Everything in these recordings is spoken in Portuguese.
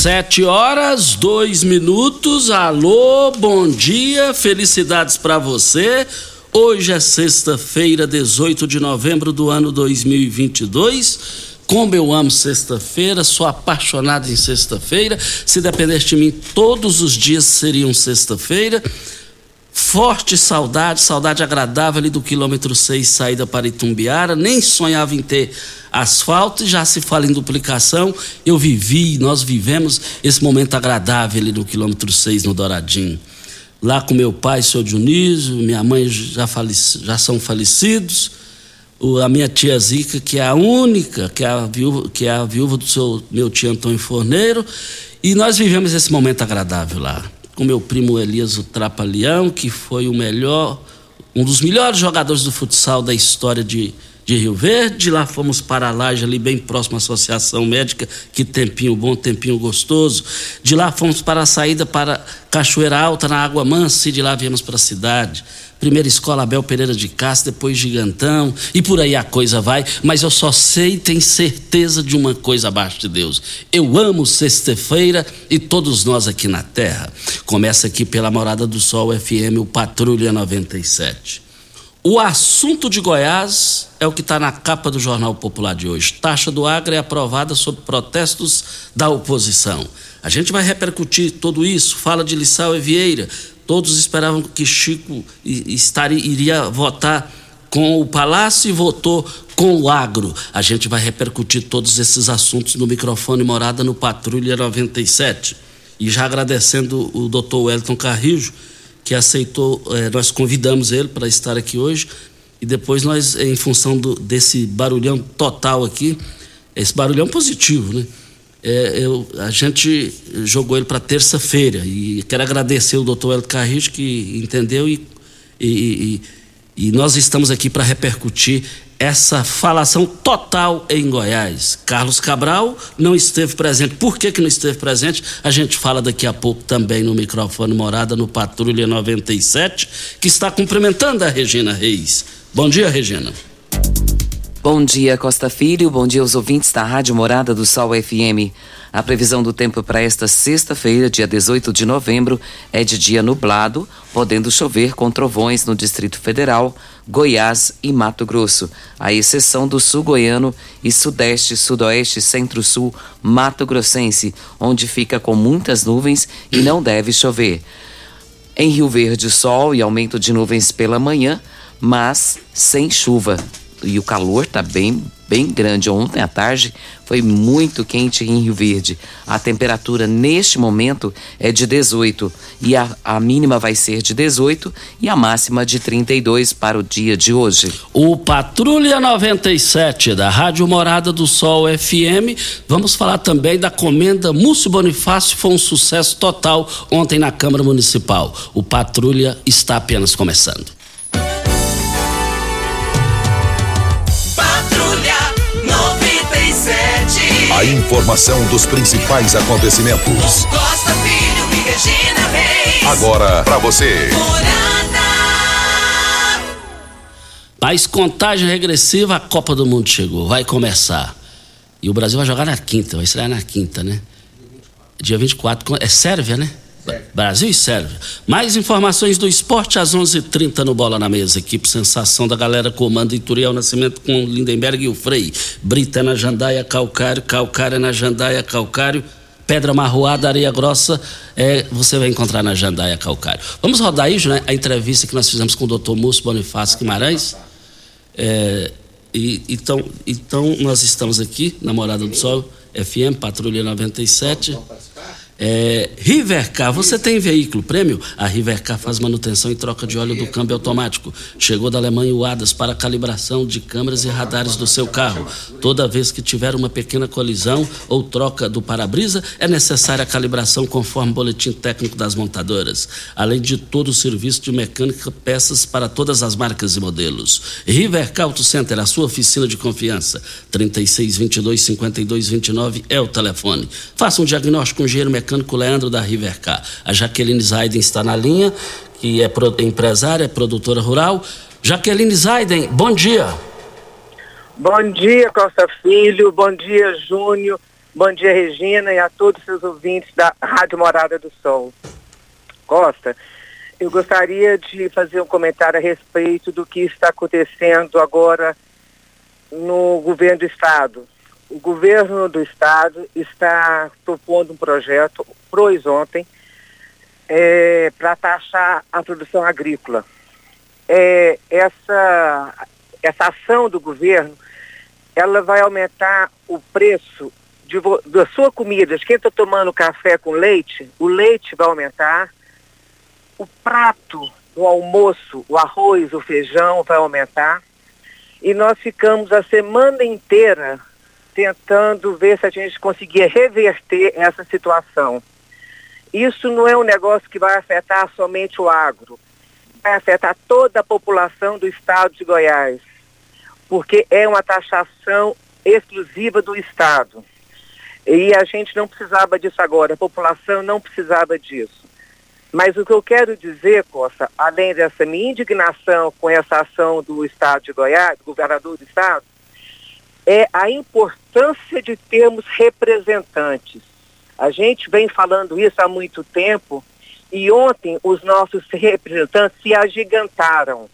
Sete horas, dois minutos. Alô, bom dia, felicidades para você. Hoje é sexta-feira, 18 de novembro do ano 2022. Como eu amo sexta-feira, sou apaixonado em sexta-feira. Se dependesse de mim, todos os dias seriam sexta-feira. Forte saudade, saudade agradável ali do quilômetro 6, saída para Itumbiara. Nem sonhava em ter asfalto já se fala em duplicação. Eu vivi, nós vivemos esse momento agradável ali no quilômetro 6, no Douradinho. Lá com meu pai, seu Dionísio, minha mãe já, faleci, já são falecidos. O, a minha tia Zica, que é a única, que é a viúva, que é a viúva do seu, meu tio Antônio Forneiro. E nós vivemos esse momento agradável lá com meu primo Elias Trapalhão, que foi o melhor, um dos melhores jogadores do futsal da história de, de Rio Verde. De lá fomos para a Laje, ali bem próximo à Associação Médica, que tempinho bom, tempinho gostoso. De lá fomos para a saída para Cachoeira Alta, na Água Mansa, e de lá viemos para a cidade primeira escola Abel Pereira de Castro, depois Gigantão, e por aí a coisa vai, mas eu só sei e tenho certeza de uma coisa abaixo de Deus. Eu amo sexta-feira e todos nós aqui na Terra. Começa aqui pela Morada do Sol FM, o Patrulha 97. O assunto de Goiás é o que está na capa do Jornal Popular de hoje. Taxa do Agro é aprovada sob protestos da oposição. A gente vai repercutir tudo isso. Fala de Lissau e Vieira, Todos esperavam que Chico estaria, iria votar com o Palácio e votou com o agro. A gente vai repercutir todos esses assuntos no microfone Morada no Patrulha 97. E já agradecendo o doutor Wellington Carrijo, que aceitou, eh, nós convidamos ele para estar aqui hoje. E depois nós, em função do, desse barulhão total aqui, esse barulhão positivo, né? é, eu, a gente jogou ele para terça-feira e quero agradecer o doutor Hélio Carrijo que entendeu e, e, e, e nós estamos aqui para repercutir essa falação total em Goiás. Carlos Cabral não esteve presente. Por que, que não esteve presente? A gente fala daqui a pouco também no microfone Morada no Patrulha 97, que está cumprimentando a Regina Reis. Bom dia, Regina. Bom dia, Costa Filho. Bom dia aos ouvintes da Rádio Morada do Sol FM. A previsão do tempo para esta sexta-feira, dia 18 de novembro, é de dia nublado, podendo chover com trovões no Distrito Federal, Goiás e Mato Grosso, à exceção do sul goiano e sudeste, sudoeste, centro-sul, Mato Grossense, onde fica com muitas nuvens e não deve chover. Em Rio Verde, sol e aumento de nuvens pela manhã, mas sem chuva e o calor está bem, bem grande. Ontem à tarde foi muito quente em Rio Verde. A temperatura neste momento é de 18 e a, a mínima vai ser de 18 e a máxima de 32 para o dia de hoje. O Patrulha 97 da Rádio Morada do Sol FM. Vamos falar também da comenda Múcio Bonifácio. Foi um sucesso total ontem na Câmara Municipal. O Patrulha está apenas começando. A informação dos principais acontecimentos. Costa Filho e Regina Reis. Agora para você. Mais contagem regressiva, a Copa do Mundo chegou, vai começar. E o Brasil vai jogar na quinta, vai estrear na quinta, né? Dia 24, é Sérvia, né? Brasil e Sérvia. Mais informações do esporte às 11:30 h 30 no Bola na Mesa. Equipe Sensação da galera comanda Ituriel Nascimento com Lindenberg e o Frei. Brita na Jandaia Calcário, Calcário na Jandaia Calcário. Pedra Marroada, Areia Grossa, é, você vai encontrar na Jandaia Calcário. Vamos rodar aí, né, a entrevista que nós fizemos com o doutor Múcio Bonifácio Guimarães. É, e, então, então, nós estamos aqui na Morada do Sol, FM, Patrulha 97. É, Rivercar, você tem veículo prêmio? A Rivercar faz manutenção e troca de óleo do câmbio automático. Chegou da Alemanha o ADAS para calibração de câmeras e radares do seu carro. Toda vez que tiver uma pequena colisão ou troca do para-brisa, é necessária a calibração conforme o boletim técnico das montadoras. Além de todo o serviço de mecânica, peças para todas as marcas e modelos. Rivercar Auto Center, a sua oficina de confiança. 3622 5229 é o telefone. Faça um diagnóstico com o engenheiro mecânico mecânico Leandro da Rivercar. A Jaqueline Zaiden está na linha, que é empresária, é produtora rural. Jaqueline Zaiden, bom dia. Bom dia, Costa Filho. Bom dia, Júnior. Bom dia, Regina, e a todos os seus ouvintes da Rádio Morada do Sol. Costa, eu gostaria de fazer um comentário a respeito do que está acontecendo agora no governo do Estado o governo do estado está propondo um projeto, pros ontem, é, para taxar a produção agrícola. É, essa, essa ação do governo, ela vai aumentar o preço de, da sua comida. Quem está tomando café com leite, o leite vai aumentar, o prato do almoço, o arroz, o feijão vai aumentar. E nós ficamos a semana inteira tentando ver se a gente conseguia reverter essa situação. Isso não é um negócio que vai afetar somente o agro, vai afetar toda a população do estado de Goiás, porque é uma taxação exclusiva do estado. E a gente não precisava disso agora, a população não precisava disso. Mas o que eu quero dizer, Costa, além dessa minha indignação com essa ação do estado de Goiás, do governador do estado, é a importância de termos representantes. A gente vem falando isso há muito tempo e ontem os nossos representantes se agigantaram.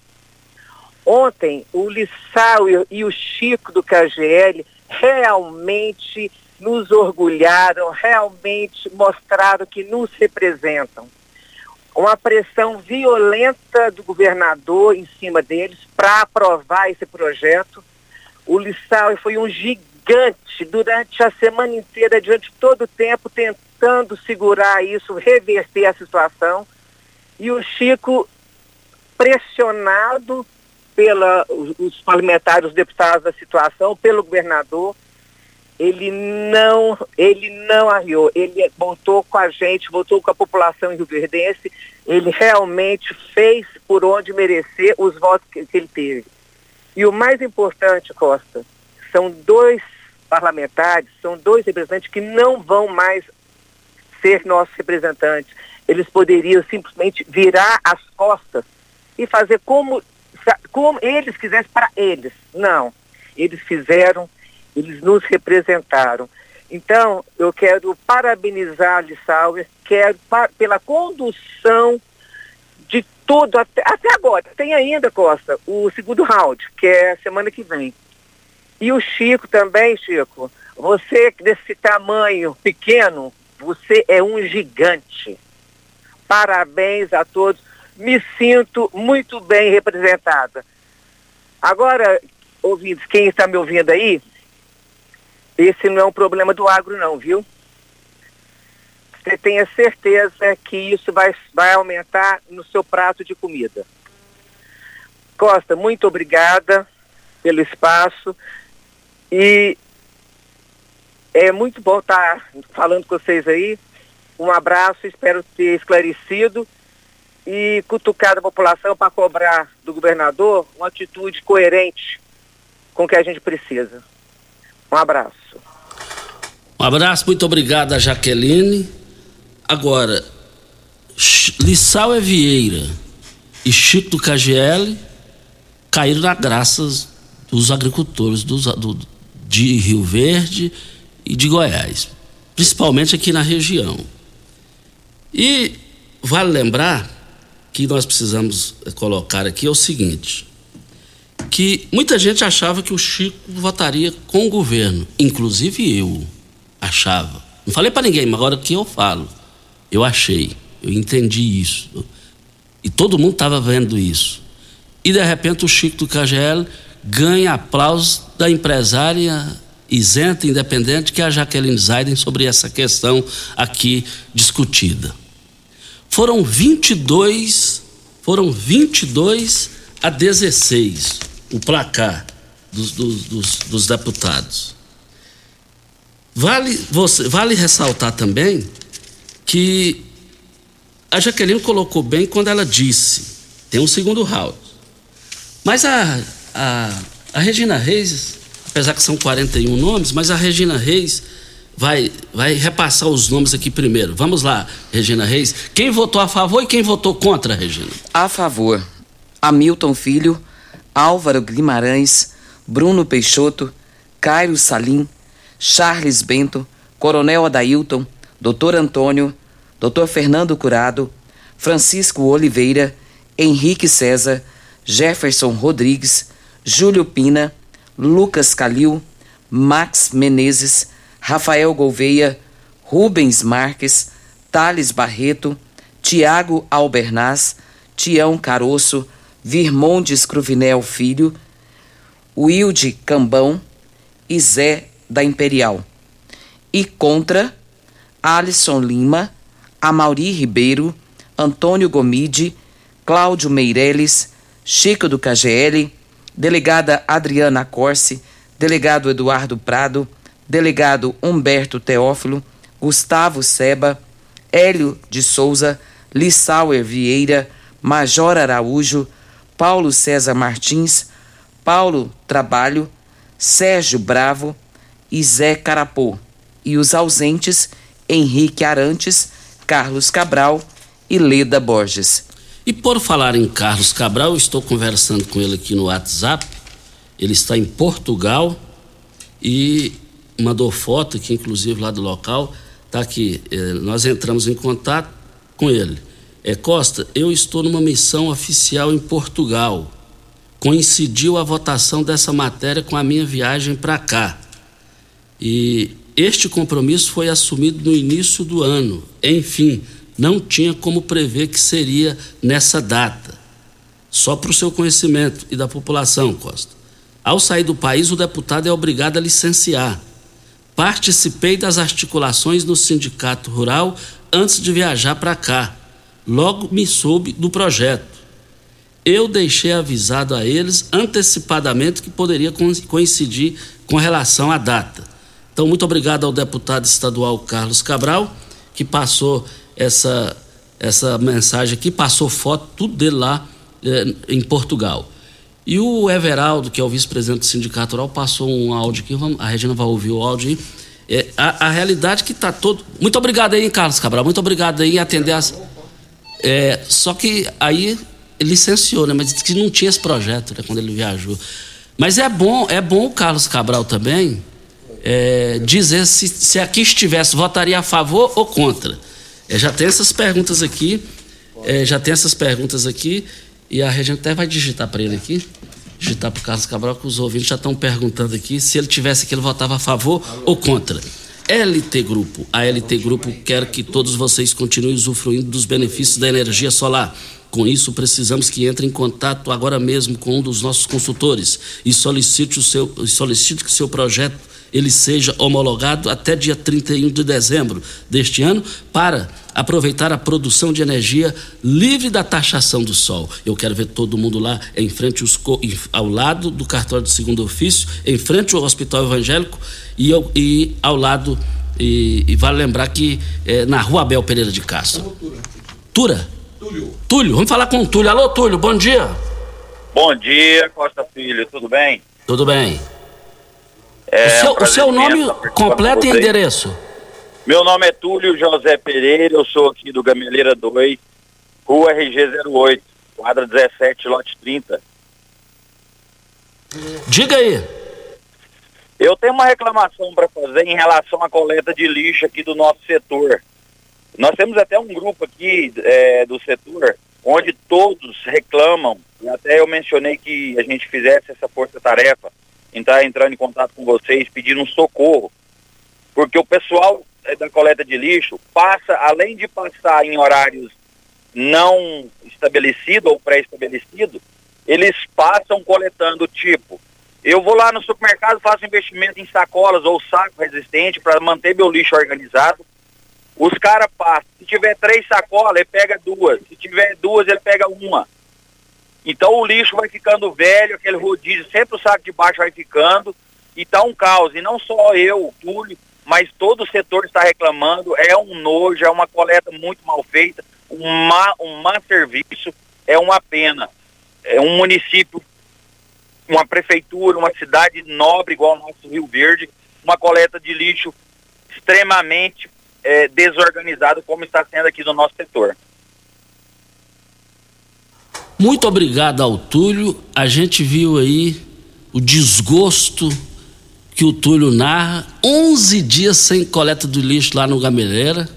Ontem o Lissau e o Chico do KGL realmente nos orgulharam, realmente mostraram que nos representam. Uma pressão violenta do governador em cima deles para aprovar esse projeto o Lissau foi um gigante durante a semana inteira, durante todo o tempo, tentando segurar isso, reverter a situação. E o Chico, pressionado pelos parlamentares, os deputados da situação, pelo governador, ele não, ele não arriou, ele voltou com a gente, voltou com a população rio-verdense, ele realmente fez por onde merecer os votos que, que ele teve. E o mais importante, Costa, são dois parlamentares, são dois representantes que não vão mais ser nossos representantes. Eles poderiam simplesmente virar as costas e fazer como, como eles quisessem para eles. Não. Eles fizeram, eles nos representaram. Então, eu quero parabenizar a Lissauer, quero pela condução tudo até, até agora. Tem ainda, Costa, o segundo round, que é semana que vem. E o Chico também, Chico. Você desse tamanho pequeno, você é um gigante. Parabéns a todos. Me sinto muito bem representada. Agora, ouvintes, quem está me ouvindo aí, esse não é um problema do agro não, viu? Você tenha certeza que isso vai, vai aumentar no seu prato de comida. Costa, muito obrigada pelo espaço e é muito bom estar falando com vocês aí. Um abraço, espero ter esclarecido e cutucado a população para cobrar do governador uma atitude coerente com o que a gente precisa. Um abraço. Um abraço, muito obrigado Jaqueline. Agora, Lissau é Vieira e Chico do KGL caíram na graças dos agricultores do, do, de Rio Verde e de Goiás, principalmente aqui na região. E vale lembrar que nós precisamos colocar aqui é o seguinte, que muita gente achava que o Chico votaria com o governo, inclusive eu achava. Não falei para ninguém, mas agora que eu falo. Eu achei, eu entendi isso. E todo mundo estava vendo isso. E de repente o Chico do KGL ganha aplausos da empresária isenta, independente, que é a Jaqueline Zaiden sobre essa questão aqui discutida. Foram 22, foram 22 a 16 o placar dos, dos, dos, dos deputados. Vale, você, vale ressaltar também que a Jaqueline colocou bem quando ela disse: tem um segundo round. Mas a, a, a Regina Reis, apesar que são 41 nomes, mas a Regina Reis vai, vai repassar os nomes aqui primeiro. Vamos lá, Regina Reis. Quem votou a favor e quem votou contra, Regina? A favor, Hamilton Filho, Álvaro Guimarães, Bruno Peixoto, Cairo Salim, Charles Bento, Coronel Adailton, Dr. Antônio, Dr. Fernando Curado, Francisco Oliveira, Henrique César, Jefferson Rodrigues, Júlio Pina, Lucas Calil, Max Menezes, Rafael Gouveia, Rubens Marques, Thales Barreto, Tiago Albernaz, Tião Caroço, Virmondes Cruvinel Filho, Wilde Cambão e Zé da Imperial. E contra Alisson Lima, Amauri Ribeiro, Antônio Gomide, Cláudio Meireles, Chico do KGL, delegada Adriana Corse, delegado Eduardo Prado, delegado Humberto Teófilo, Gustavo Seba, Hélio de Souza, Lissauer Vieira, Major Araújo, Paulo César Martins, Paulo Trabalho, Sérgio Bravo e Zé Carapô. E os ausentes, Henrique Arantes, Carlos Cabral e Leda Borges. E por falar em Carlos Cabral, estou conversando com ele aqui no WhatsApp. Ele está em Portugal e mandou foto aqui, inclusive lá do local. Está aqui. Eh, nós entramos em contato com ele. É, Costa, eu estou numa missão oficial em Portugal. Coincidiu a votação dessa matéria com a minha viagem para cá. E este compromisso foi assumido no início do ano. Enfim, não tinha como prever que seria nessa data. Só para o seu conhecimento e da população, Costa. Ao sair do país, o deputado é obrigado a licenciar. Participei das articulações no Sindicato Rural antes de viajar para cá. Logo me soube do projeto. Eu deixei avisado a eles antecipadamente que poderia coincidir com relação à data. Então, muito obrigado ao deputado estadual Carlos Cabral, que passou essa, essa mensagem aqui, passou foto, tudo dele lá eh, em Portugal. E o Everaldo, que é o vice-presidente do Sindicato Rural, passou um áudio aqui, vamos, a Regina vai ouvir o áudio aí. É, a, a realidade que está todo. Muito obrigado aí, Carlos Cabral, muito obrigado aí em atender as. É, só que aí licenciou, né? Mas disse que não tinha esse projeto né, quando ele viajou. Mas é bom, é bom o Carlos Cabral também é, dizer se, se aqui estivesse, votaria a favor ou contra. É, já tem essas perguntas aqui, é, já tem essas perguntas aqui, e a Regina até vai digitar para ele aqui, digitar para o Carlos Cabral, que os ouvintes já estão perguntando aqui se ele tivesse aqui, ele votava a favor ou contra. LT Grupo. A LT Grupo quer que todos vocês continuem usufruindo dos benefícios da energia solar. Com isso, precisamos que entre em contato agora mesmo com um dos nossos consultores e solicite, o seu, solicite que o seu projeto ele seja homologado até dia 31 de dezembro deste ano para aproveitar a produção de energia livre da taxação do sol. Eu quero ver todo mundo lá em frente os, ao lado do cartório de segundo ofício, em frente ao Hospital Evangélico e, e ao lado e, e, vale lembrar que é, na Rua Abel Pereira de Castro. Tura? Túlio. Túlio, vamos falar com o Túlio. Alô, Túlio, bom dia. Bom dia, Costa Filho, tudo bem? Tudo bem. É, o seu, um o seu nome completo e endereço? Meu nome é Túlio José Pereira, eu sou aqui do Gameleira 2, Rua RG 08, quadra 17, lote 30. Diga aí. Eu tenho uma reclamação para fazer em relação à coleta de lixo aqui do nosso setor. Nós temos até um grupo aqui é, do setor onde todos reclamam, e até eu mencionei que a gente fizesse essa força-tarefa entrar entrando em contato com vocês, pedindo um socorro, porque o pessoal eh, da coleta de lixo passa, além de passar em horários não estabelecidos ou pré-estabelecidos, eles passam coletando tipo, Eu vou lá no supermercado, faço investimento em sacolas ou saco resistente para manter meu lixo organizado. Os caras passam. Se tiver três sacolas, ele pega duas. Se tiver duas, ele pega uma. Então o lixo vai ficando velho, aquele rodízio, sempre o saco de baixo vai ficando. E tá um caos. E não só eu, Túlio, mas todo o setor está reclamando. É um nojo, é uma coleta muito mal feita, um má, um serviço, é uma pena. É um município, uma prefeitura, uma cidade nobre igual o nosso Rio Verde, uma coleta de lixo extremamente é, desorganizado como está sendo aqui no nosso setor. Muito obrigado ao Túlio. A gente viu aí o desgosto que o Túlio narra. 11 dias sem coleta do lixo lá no Gameleira.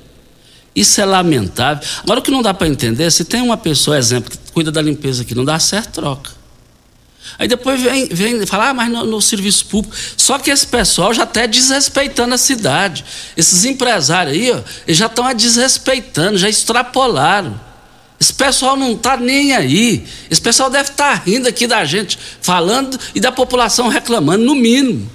Isso é lamentável. Agora o que não dá para entender, se tem uma pessoa, exemplo, que cuida da limpeza aqui, não dá certo, troca. Aí depois vem, vem falar, ah, mas no, no, serviço público. Só que esse pessoal já está desrespeitando a cidade. Esses empresários aí, ó, eles já estão desrespeitando, já extrapolaram. Esse pessoal não está nem aí. Esse pessoal deve estar tá rindo aqui da gente, falando e da população reclamando, no mínimo.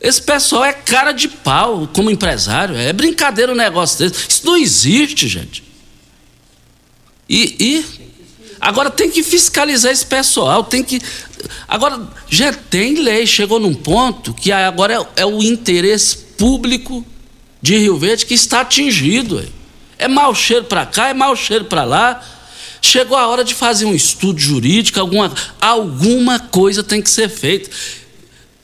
Esse pessoal é cara de pau como empresário. É brincadeira o um negócio desse. Isso não existe, gente. E, e, agora tem que fiscalizar esse pessoal, tem que. Agora, já tem lei, chegou num ponto que agora é, é o interesse público de Rio Verde que está atingido. É mau cheiro para cá, é mau cheiro para lá. Chegou a hora de fazer um estudo jurídico, alguma, alguma coisa tem que ser feita.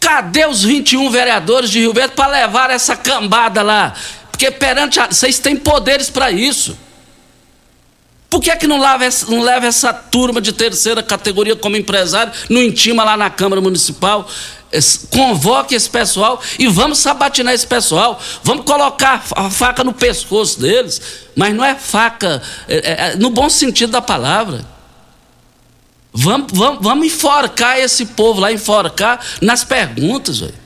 Cadê os 21 vereadores de Rio Verde para levar essa cambada lá? Porque perante a, vocês têm poderes para isso. Por que, é que não, essa, não leva essa turma de terceira categoria como empresário, não intima lá na Câmara Municipal, convoque esse pessoal e vamos sabatinar esse pessoal, vamos colocar a faca no pescoço deles, mas não é faca é, é, é, no bom sentido da palavra. Vamos, vamos, vamos enforcar esse povo lá, enforcar nas perguntas, velho.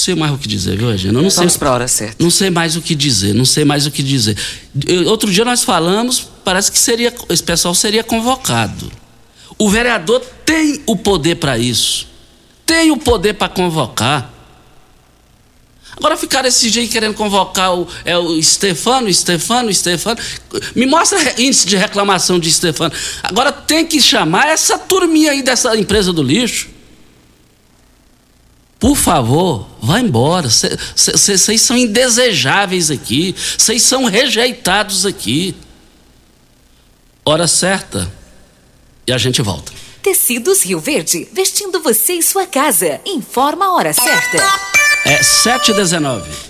Não sei mais o que dizer, viu, Regina? Não Vamos para a hora certa. Não sei mais o que dizer, não sei mais o que dizer. Outro dia nós falamos, parece que seria, esse pessoal seria convocado. O vereador tem o poder para isso. Tem o poder para convocar. Agora ficaram esse jeito querendo convocar o, é, o Stefano, Stefano, Stefano. Me mostra índice de reclamação de Stefano. Agora tem que chamar essa turminha aí dessa empresa do lixo. Por favor, vá embora. Vocês são indesejáveis aqui. Vocês são rejeitados aqui. Hora certa e a gente volta. Tecidos Rio Verde, vestindo você e sua casa. Informa a hora certa. É 7h19.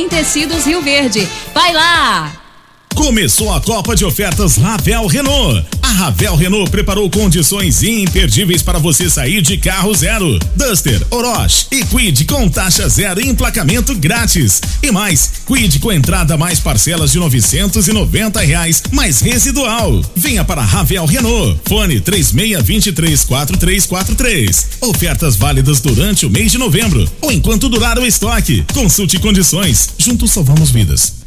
em Tecidos Rio Verde. Vai lá! Começou a Copa de Ofertas Ravel Renault. A Ravel Renault preparou condições imperdíveis para você sair de carro zero. Duster, Orochi e Quid com taxa zero e emplacamento grátis. E mais, Quid com entrada mais parcelas de novecentos e noventa reais, mais residual. Venha para Ravel Renault. Fone três meia vinte três quatro três quatro três. Ofertas válidas durante o mês de novembro ou enquanto durar o estoque. Consulte condições. Juntos salvamos vidas.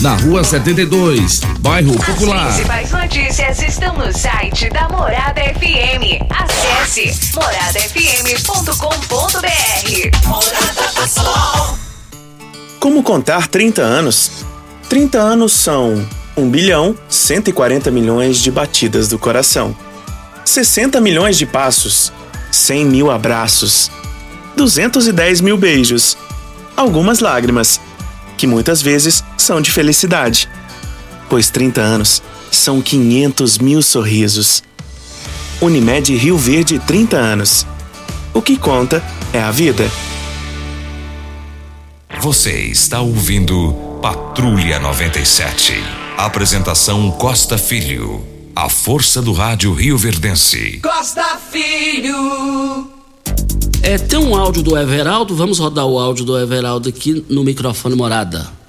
na rua 72, bairro Popular. As principais notícias estão no site da Morada FM. Acesse moradafm.com.br. Morada do Sol. Como contar 30 anos? 30 anos são 1 bilhão 140 milhões de batidas do coração, 60 milhões de passos, 100 mil abraços, 210 mil beijos, algumas lágrimas, que muitas vezes são de felicidade, pois 30 anos são 500 mil sorrisos. Unimed Rio Verde 30 anos. O que conta é a vida. Você está ouvindo Patrulha 97. Apresentação Costa Filho. A força do rádio Rio Verdense. Costa Filho. É, tem um áudio do Everaldo, vamos rodar o áudio do Everaldo aqui no microfone morada.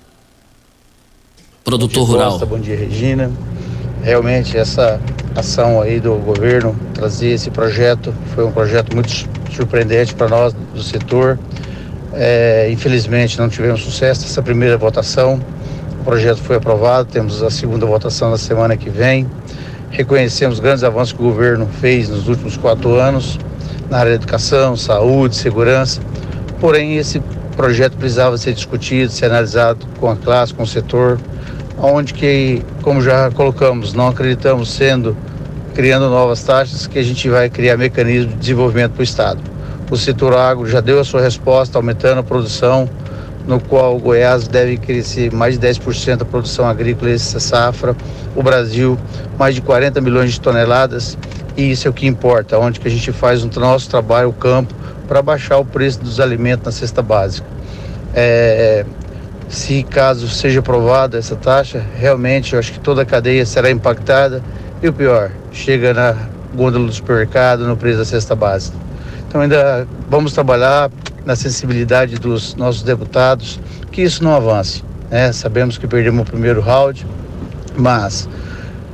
Produtor bom dia, rural. Costa, bom dia, Regina. Realmente essa ação aí do governo trazer esse projeto foi um projeto muito surpreendente para nós do setor. É, infelizmente não tivemos sucesso nessa primeira votação. O projeto foi aprovado, temos a segunda votação na semana que vem. Reconhecemos grandes avanços que o governo fez nos últimos quatro anos na área da educação, saúde, segurança. Porém, esse projeto precisava ser discutido, ser analisado com a classe, com o setor, onde que, como já colocamos, não acreditamos sendo criando novas taxas que a gente vai criar mecanismos de desenvolvimento para o Estado. O setor agro já deu a sua resposta, aumentando a produção, no qual o Goiás deve crescer mais de 10% a produção agrícola essa safra, o Brasil mais de 40 milhões de toneladas, e isso é o que importa, onde que a gente faz o nosso trabalho, o campo, para baixar o preço dos alimentos na cesta básica. É, se caso seja aprovada essa taxa, realmente eu acho que toda a cadeia será impactada e o pior, chega na gôndola do supermercado, no preço da cesta básica. Então ainda vamos trabalhar na sensibilidade dos nossos deputados que isso não avance. Né? Sabemos que perdemos o primeiro round, mas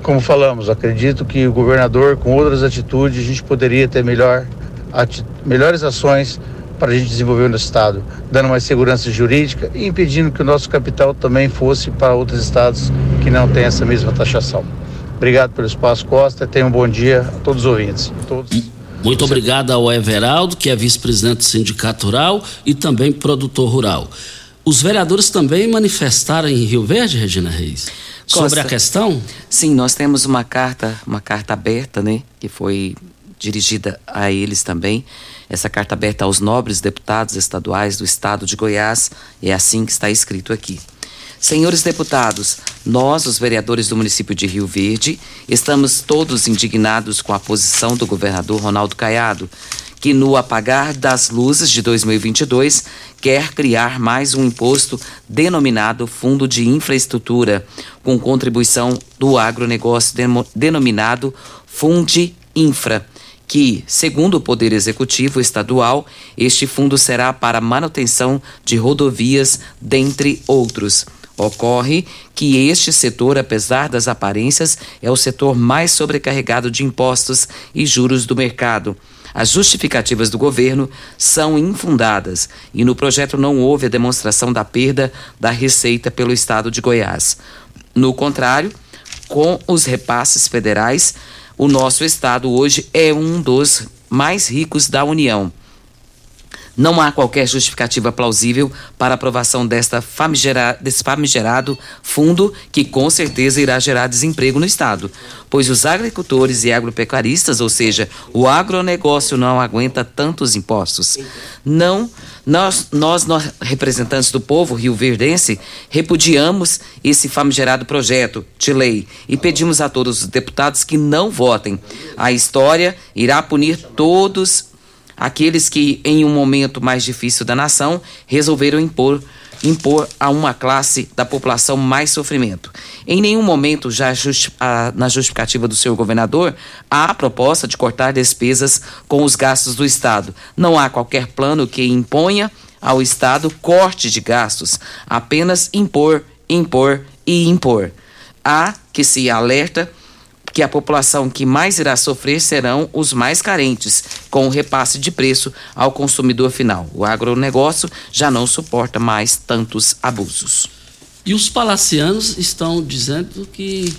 como falamos, acredito que o governador, com outras atitudes, a gente poderia ter melhor, melhores ações para a gente desenvolver no estado, dando mais segurança jurídica e impedindo que o nosso capital também fosse para outros estados que não têm essa mesma taxação. Obrigado pelo espaço, Costa. Tenha um bom dia a todos os ouvintes. Todos. Muito obrigado ao Everaldo, que é vice-presidente do Sindicato Rural e também produtor rural. Os vereadores também manifestaram em Rio Verde, Regina Reis, sobre Costa. a questão? Sim, nós temos uma carta, uma carta aberta, né, que foi dirigida a eles também. Essa carta aberta aos nobres deputados estaduais do estado de Goiás, é assim que está escrito aqui. Senhores deputados, nós, os vereadores do município de Rio Verde, estamos todos indignados com a posição do governador Ronaldo Caiado, que no apagar das luzes de 2022 quer criar mais um imposto denominado Fundo de Infraestrutura, com contribuição do agronegócio denominado Fundi Infra que, segundo o Poder Executivo Estadual, este fundo será para manutenção de rodovias, dentre outros. Ocorre que este setor, apesar das aparências, é o setor mais sobrecarregado de impostos e juros do mercado. As justificativas do governo são infundadas e no projeto não houve a demonstração da perda da receita pelo estado de Goiás. No contrário, com os repasses federais, o nosso estado hoje é um dos mais ricos da União. Não há qualquer justificativa plausível para aprovação desta famigera, desse famigerado fundo, que com certeza irá gerar desemprego no Estado, pois os agricultores e agropecuaristas, ou seja, o agronegócio, não aguenta tantos impostos. Não, nós, nós, nós representantes do povo rio-verdense, repudiamos esse famigerado projeto de lei e pedimos a todos os deputados que não votem. A história irá punir todos aqueles que, em um momento mais difícil da nação, resolveram impor impor a uma classe da população mais sofrimento. Em nenhum momento, já justi a, na justificativa do senhor governador, há a proposta de cortar despesas com os gastos do Estado. Não há qualquer plano que imponha ao Estado corte de gastos, apenas impor, impor e impor. Há que se alerta que a população que mais irá sofrer serão os mais carentes, com o repasse de preço ao consumidor final. O agronegócio já não suporta mais tantos abusos. E os palacianos estão dizendo que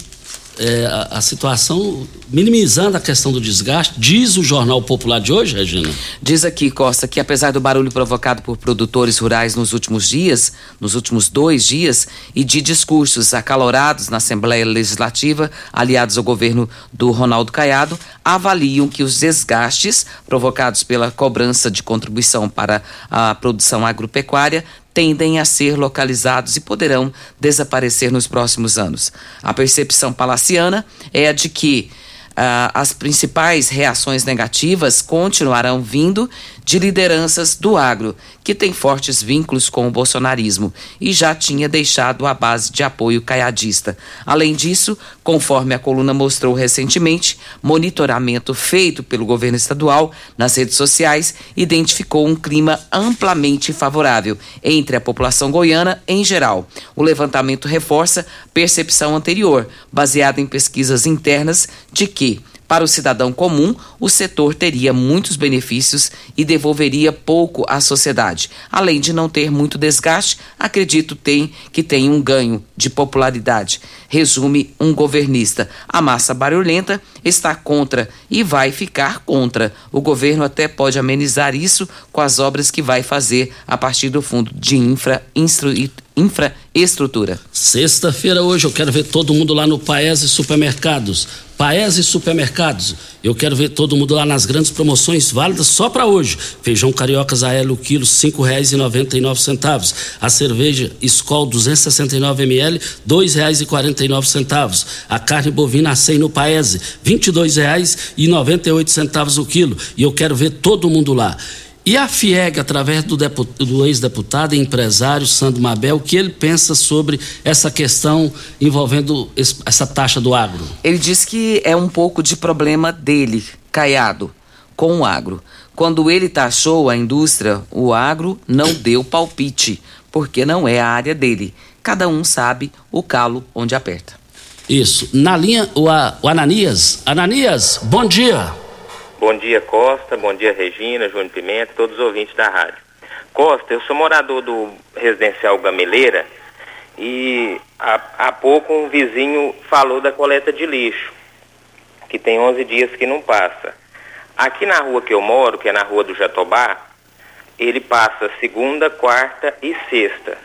é, a, a, situação, minimizando a questão do desgaste, diz o Jornal Popular de hoje, Regina? Diz aqui, Costa, que apesar do barulho provocado por produtores rurais nos últimos dias, nos últimos dois dias, e de discursos acalorados na Assembleia Legislativa, aliados ao governo do Ronaldo Caiado, avaliam que os desgastes provocados pela cobrança de contribuição para a produção agropecuária tendem a ser localizados e poderão desaparecer nos próximos anos. A percepção palaciana é a de que ah, as principais reações negativas continuarão vindo de lideranças do agro, que tem fortes vínculos com o bolsonarismo e já tinha deixado a base de apoio caiadista. Além disso, conforme a coluna mostrou recentemente, monitoramento feito pelo governo estadual nas redes sociais identificou um clima amplamente favorável entre a população goiana em geral. O levantamento reforça percepção anterior, baseada em pesquisas internas de que para o cidadão comum, o setor teria muitos benefícios e devolveria pouco à sociedade. Além de não ter muito desgaste, acredito tem que tem um ganho de popularidade. Resume um governista. A massa barulhenta está contra e vai ficar contra. O governo até pode amenizar isso com as obras que vai fazer a partir do fundo de infra, infraestrutura. Sexta-feira hoje eu quero ver todo mundo lá no Paese Supermercados. Paese Supermercados. Eu quero ver todo mundo lá nas grandes promoções válidas só para hoje. Feijão carioca Zaelo quilo cinco reais e noventa e nove centavos. A cerveja Skol 269 ml dois reais e quarenta e nove centavos. A carne bovina a no Paese vinte e dois reais e noventa e oito centavos o quilo. E eu quero ver todo mundo lá. E a FIEG, através do, do ex-deputado e empresário Sandro Mabel, o que ele pensa sobre essa questão envolvendo essa taxa do agro? Ele diz que é um pouco de problema dele, Caiado, com o agro. Quando ele taxou a indústria, o agro não deu palpite, porque não é a área dele. Cada um sabe o calo onde aperta. Isso. Na linha, o, o Ananias. Ananias, bom dia. Bom dia, Costa. Bom dia, Regina, Júnior Pimenta, todos os ouvintes da rádio. Costa, eu sou morador do residencial Gameleira e há, há pouco um vizinho falou da coleta de lixo, que tem 11 dias que não passa. Aqui na rua que eu moro, que é na rua do Jatobá, ele passa segunda, quarta e sexta.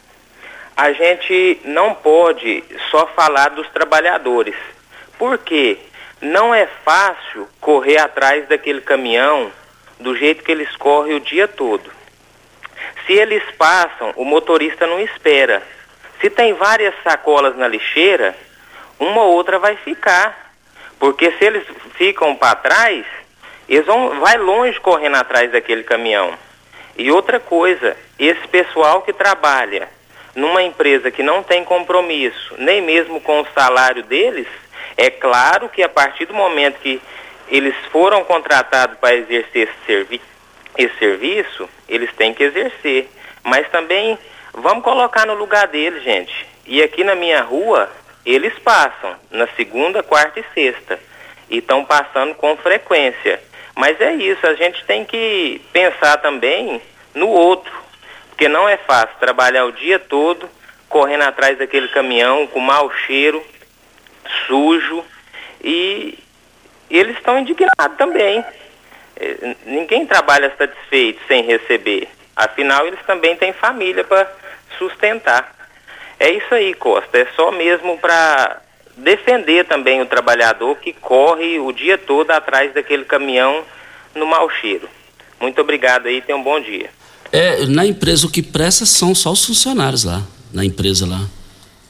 A gente não pode só falar dos trabalhadores. Por quê? Não é fácil correr atrás daquele caminhão do jeito que eles correm o dia todo. Se eles passam, o motorista não espera. Se tem várias sacolas na lixeira, uma ou outra vai ficar. Porque se eles ficam para trás, eles vão vai longe correndo atrás daquele caminhão. E outra coisa, esse pessoal que trabalha numa empresa que não tem compromisso, nem mesmo com o salário deles, é claro que a partir do momento que eles foram contratados para exercer esse, servi esse serviço, eles têm que exercer. Mas também vamos colocar no lugar deles, gente. E aqui na minha rua, eles passam na segunda, quarta e sexta. E estão passando com frequência. Mas é isso, a gente tem que pensar também no outro. Porque não é fácil trabalhar o dia todo correndo atrás daquele caminhão com mau cheiro sujo e eles estão indignados também. É, ninguém trabalha satisfeito sem receber. Afinal, eles também têm família para sustentar. É isso aí, Costa. É só mesmo para defender também o trabalhador que corre o dia todo atrás daquele caminhão no mau cheiro. Muito obrigado aí, tenha um bom dia. É, na empresa o que presta são só os funcionários lá, na empresa lá.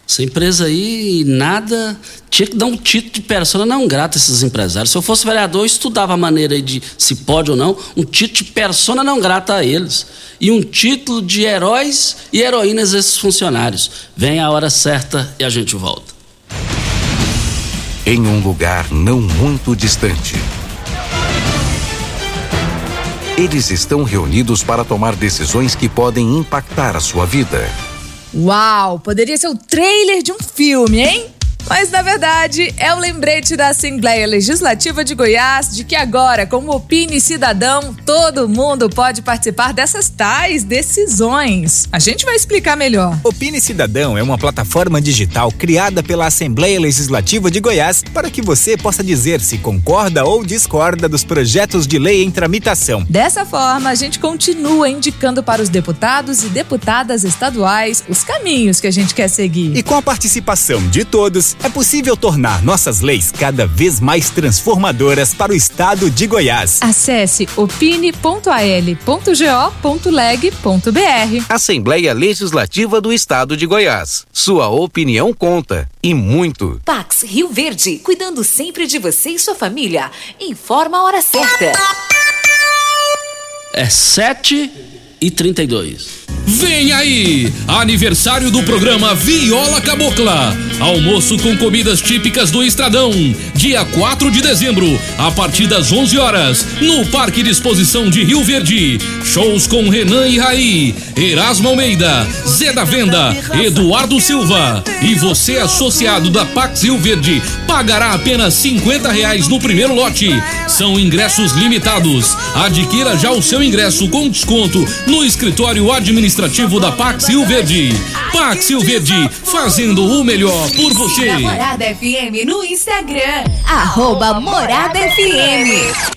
Essa empresa aí, nada. Tinha que dar um título de persona não grata a esses empresários. Se eu fosse vereador, eu estudava a maneira de se pode ou não, um título de persona não grata a eles. E um título de heróis e heroínas a esses funcionários. Vem a hora certa e a gente volta. Em um lugar não muito distante. Eles estão reunidos para tomar decisões que podem impactar a sua vida. Uau, poderia ser o trailer de um filme, hein? Mas na verdade é o lembrete da Assembleia Legislativa de Goiás de que agora, como Opine Cidadão, todo mundo pode participar dessas tais decisões. A gente vai explicar melhor. Opine Cidadão é uma plataforma digital criada pela Assembleia Legislativa de Goiás para que você possa dizer se concorda ou discorda dos projetos de lei em tramitação. Dessa forma, a gente continua indicando para os deputados e deputadas estaduais os caminhos que a gente quer seguir. E com a participação de todos, é possível tornar nossas leis cada vez mais transformadoras para o estado de Goiás. Acesse opine.al.go.leg.br. Assembleia Legislativa do Estado de Goiás. Sua opinião conta e muito. Pax Rio Verde, cuidando sempre de você e sua família. Informa a hora certa. É sete e trinta e dois. Vem aí! Aniversário do programa Viola Cabocla. Almoço com comidas típicas do Estradão. Dia 4 de dezembro, a partir das 11 horas, no Parque de Exposição de Rio Verde. Shows com Renan e Raí, Erasmo Almeida, Zé da Venda, Eduardo Silva. E você, associado da Pax Rio Verde, pagará apenas 50 reais no primeiro lote. São ingressos limitados. Adquira já o seu ingresso com desconto no escritório administrativo da Pax Rio Verde. Pax Rio Verde, fazendo o melhor por você. Morada FM no Instagram. Arroba Morada FM.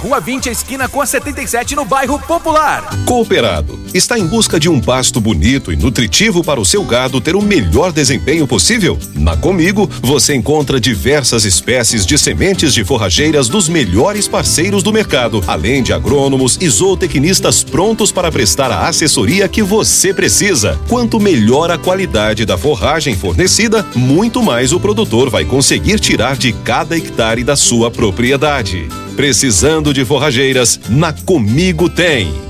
Rua 20, esquina com a 77, no bairro Popular. Cooperado está em busca de um pasto bonito e nutritivo para o seu gado ter o melhor desempenho possível? Na Comigo, você encontra diversas espécies de sementes de forrageiras dos melhores parceiros do mercado, além de agrônomos e zootecnistas prontos para prestar a assessoria que você precisa. Quanto melhor a qualidade da forragem fornecida, muito mais o produtor vai conseguir tirar de cada hectare da sua propriedade. Precisando de forrageiras? Na Comigo tem.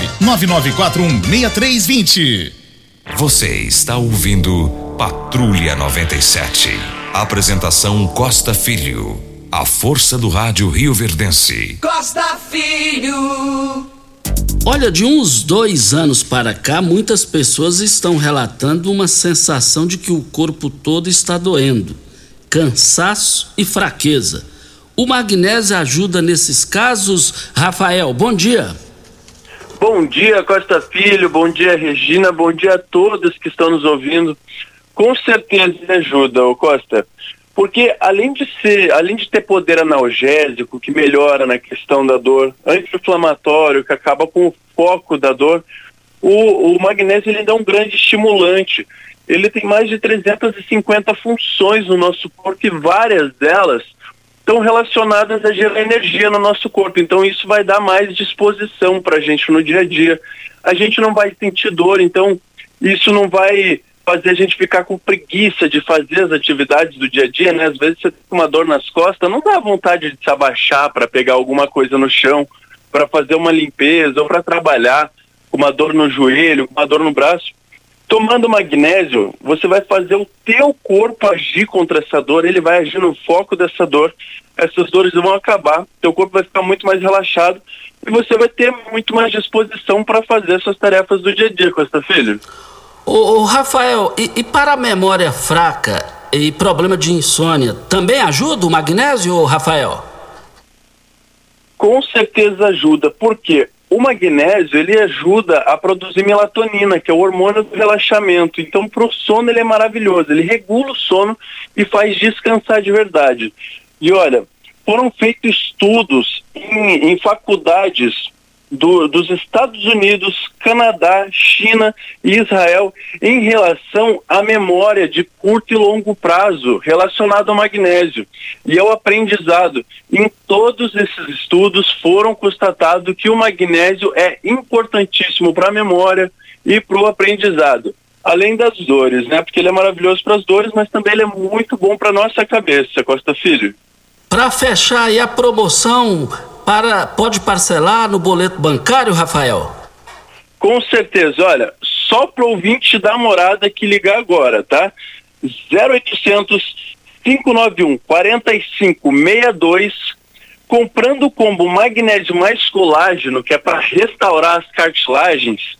99416320. Você está ouvindo Patrulha 97. Apresentação Costa Filho. A força do rádio Rio Verdense. Costa Filho. Olha, de uns dois anos para cá, muitas pessoas estão relatando uma sensação de que o corpo todo está doendo, cansaço e fraqueza. O magnésio ajuda nesses casos? Rafael, bom dia. Bom dia, Costa Filho, bom dia, Regina, bom dia a todos que estão nos ouvindo. Com certeza ajuda, ô Costa. Porque além de ser, além de ter poder analgésico, que melhora na questão da dor, anti-inflamatório, que acaba com o foco da dor, o, o magnésio ele dá um grande estimulante. Ele tem mais de 350 funções no nosso corpo e várias delas estão relacionadas a gerar energia no nosso corpo. Então isso vai dar mais disposição para a gente no dia a dia. A gente não vai sentir dor, então isso não vai fazer a gente ficar com preguiça de fazer as atividades do dia a dia, né? Às vezes você tem uma dor nas costas, não dá vontade de se abaixar para pegar alguma coisa no chão, para fazer uma limpeza ou para trabalhar, com uma dor no joelho, com uma dor no braço. Tomando magnésio, você vai fazer o teu corpo agir contra essa dor, ele vai agir no foco dessa dor, essas dores vão acabar, teu corpo vai ficar muito mais relaxado e você vai ter muito mais disposição para fazer suas tarefas do dia a dia, Costa Filho. Ô, ô Rafael, e, e, para a memória fraca e problema de insônia, também ajuda o magnésio, Rafael? Com certeza ajuda, porque o magnésio ele ajuda a produzir melatonina, que é o hormônio do relaxamento. Então, para o sono ele é maravilhoso. Ele regula o sono e faz descansar de verdade. E olha, foram feitos estudos em, em faculdades do, dos Estados Unidos, Canadá, China e Israel em relação à memória de curto e longo prazo relacionado ao magnésio e ao aprendizado. Em todos esses estudos foram constatado que o magnésio é importantíssimo para a memória e para o aprendizado. Além das dores, né? Porque ele é maravilhoso para as dores, mas também ele é muito bom para nossa cabeça, Costa Filho. Para fechar aí a promoção para pode parcelar no boleto bancário, Rafael? Com certeza, olha, só para ouvinte da morada que ligar agora, tá? 0800 591 4562 comprando o combo magnésio mais colágeno, que é para restaurar as cartilagens,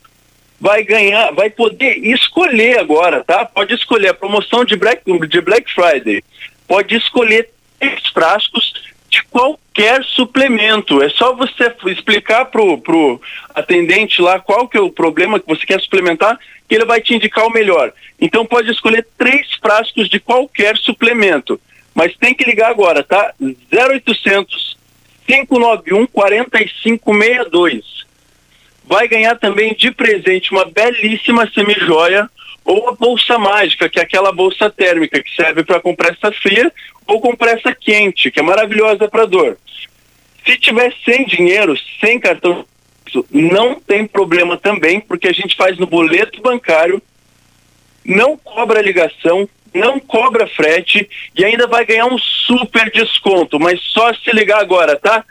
vai ganhar, vai poder escolher agora, tá? Pode escolher a promoção de Black, de Black Friday. Pode escolher três frascos de qualquer suplemento. É só você explicar pro, pro atendente lá qual que é o problema que você quer suplementar, que ele vai te indicar o melhor. Então pode escolher três frascos de qualquer suplemento. Mas tem que ligar agora, tá? 0800 591 4562. Vai ganhar também de presente uma belíssima semijoia ou a bolsa mágica, que é aquela bolsa térmica que serve para compressa fria ou compressa quente, que é maravilhosa para dor. Se tiver sem dinheiro, sem cartão, não tem problema também, porque a gente faz no boleto bancário, não cobra ligação, não cobra frete e ainda vai ganhar um super desconto, mas só se ligar agora, tá?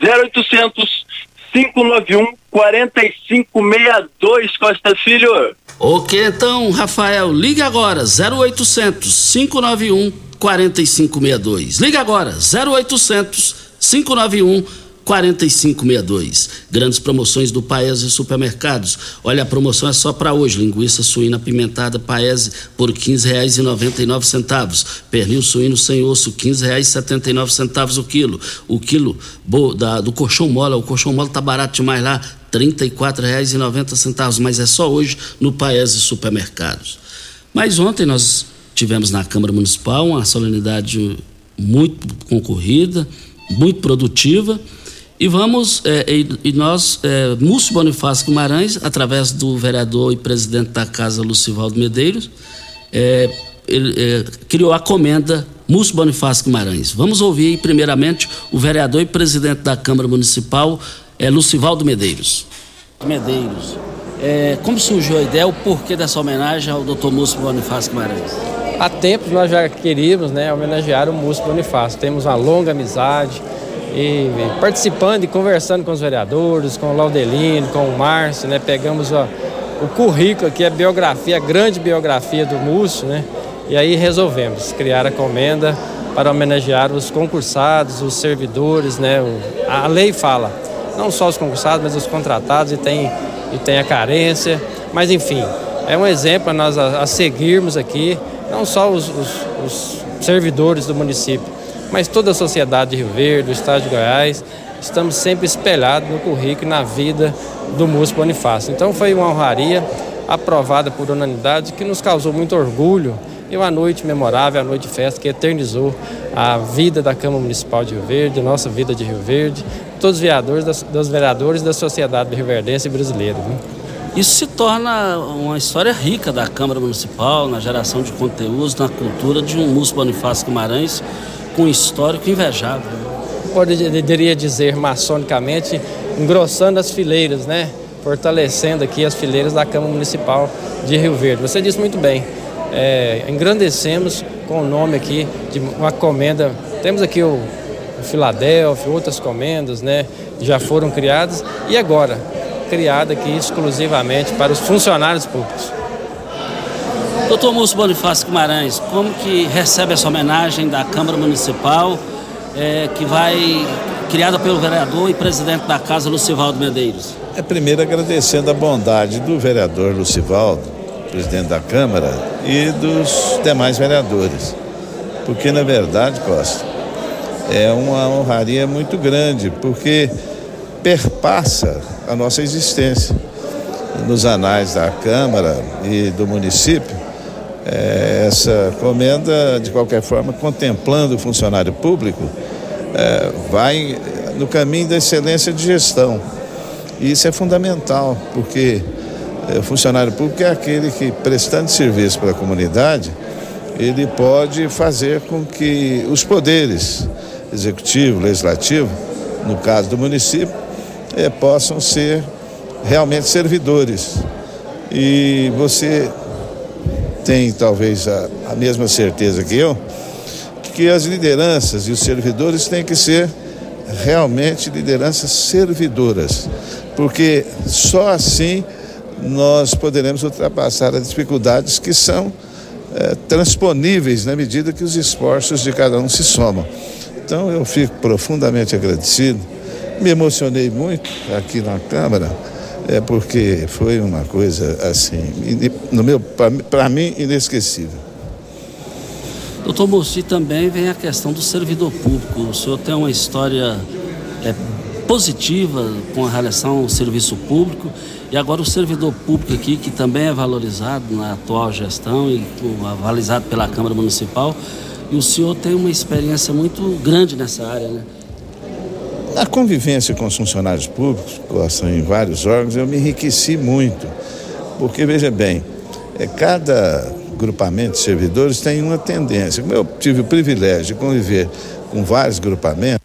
0800 591 4562 Costa Filho. Ok, então, Rafael, liga agora, 0800 591 4562. Liga agora, 0800 591 4562. Grandes promoções do Paese Supermercados. Olha, a promoção é só para hoje. Linguiça suína apimentada Paese por R$ 15,99. Pernil suíno sem osso, R$ 15,79 o quilo. O quilo bo, da, do colchão mola, o colchão mola tá barato demais lá, R$ 34,90, mas é só hoje no Paese Supermercados. Mas ontem nós tivemos na Câmara Municipal uma solenidade muito concorrida, muito produtiva. E vamos, é, e, e, nós, é, Múcio Bonifácio Guimarães, através do vereador e presidente da Casa, Lucivaldo Medeiros, é, ele, é, criou a comenda Múcio Bonifácio Guimarães. Vamos ouvir, primeiramente, o vereador e presidente da Câmara Municipal, é Lucivaldo Medeiros. Medeiros, é, como surgiu a ideia, o porquê dessa homenagem ao Dr. Múcio Bonifácio Guimarães? Há tempos nós já queríamos né, homenagear o Múcio Bonifácio. Temos uma longa amizade e, e participando e conversando com os vereadores, com o Laudelino, com o Márcio, né, pegamos o, o currículo aqui, a biografia, a grande biografia do Múcio, né, e aí resolvemos criar a comenda para homenagear os concursados, os servidores, né, o, a lei fala não só os concursados, mas os contratados e tem, e tem a carência. Mas enfim, é um exemplo a nós a, a seguirmos aqui, não só os, os, os, servidores do município, mas toda a sociedade de Rio Verde, do estado de Goiás, estamos sempre espelhados no currículo e na vida do Múcio Bonifácio. Então foi uma honraria aprovada por unanimidade que nos causou muito orgulho e uma noite memorável, a noite festa que eternizou a vida da Câmara Municipal de Rio Verde, nossa vida de Rio Verde, todos os vereadores, das, dos vereadores da sociedade rioverdense brasileira. Viu? Isso se torna uma história rica da Câmara Municipal, na geração de conteúdos, na cultura de um Múcio Bonifácio Guimarães, com um histórico invejável. Poderia dizer maçonicamente, engrossando as fileiras, né? fortalecendo aqui as fileiras da Câmara Municipal de Rio Verde. Você disse muito bem, é, engrandecemos com o nome aqui de uma comenda. Temos aqui o Filadélfia, outras comendas, né, já foram criadas e agora criada aqui exclusivamente para os funcionários públicos. Doutor Múcio Bonifácio Guimarães, como que recebe essa homenagem da Câmara Municipal, é, que vai criada pelo vereador e presidente da casa, Lucivaldo Medeiros? É primeiro agradecendo a bondade do vereador Lucivaldo, presidente da Câmara, e dos demais vereadores. Porque, na verdade, Costa, é uma honraria muito grande, porque perpassa a nossa existência. Nos anais da Câmara e do município, é, essa comenda, de qualquer forma, contemplando o funcionário público, é, vai no caminho da excelência de gestão. E isso é fundamental, porque é, o funcionário público é aquele que, prestando serviço para a comunidade, ele pode fazer com que os poderes executivo, legislativo, no caso do município, é, possam ser realmente servidores. E você tem talvez a, a mesma certeza que eu, que as lideranças e os servidores têm que ser realmente lideranças servidoras, porque só assim nós poderemos ultrapassar as dificuldades que são é, transponíveis na medida que os esforços de cada um se somam. Então eu fico profundamente agradecido, me emocionei muito aqui na Câmara, é porque foi uma coisa assim, no meu para mim inesquecível. Doutor Murci, também vem a questão do servidor público. O senhor tem uma história é, positiva com relação ao serviço público e agora o servidor público aqui, que também é valorizado na atual gestão e avalizado pela Câmara Municipal, e o senhor tem uma experiência muito grande nessa área, né? A convivência com os funcionários públicos, que em vários órgãos, eu me enriqueci muito. Porque, veja bem, é, cada grupamento de servidores tem uma tendência. Como eu tive o privilégio de conviver com vários grupamentos,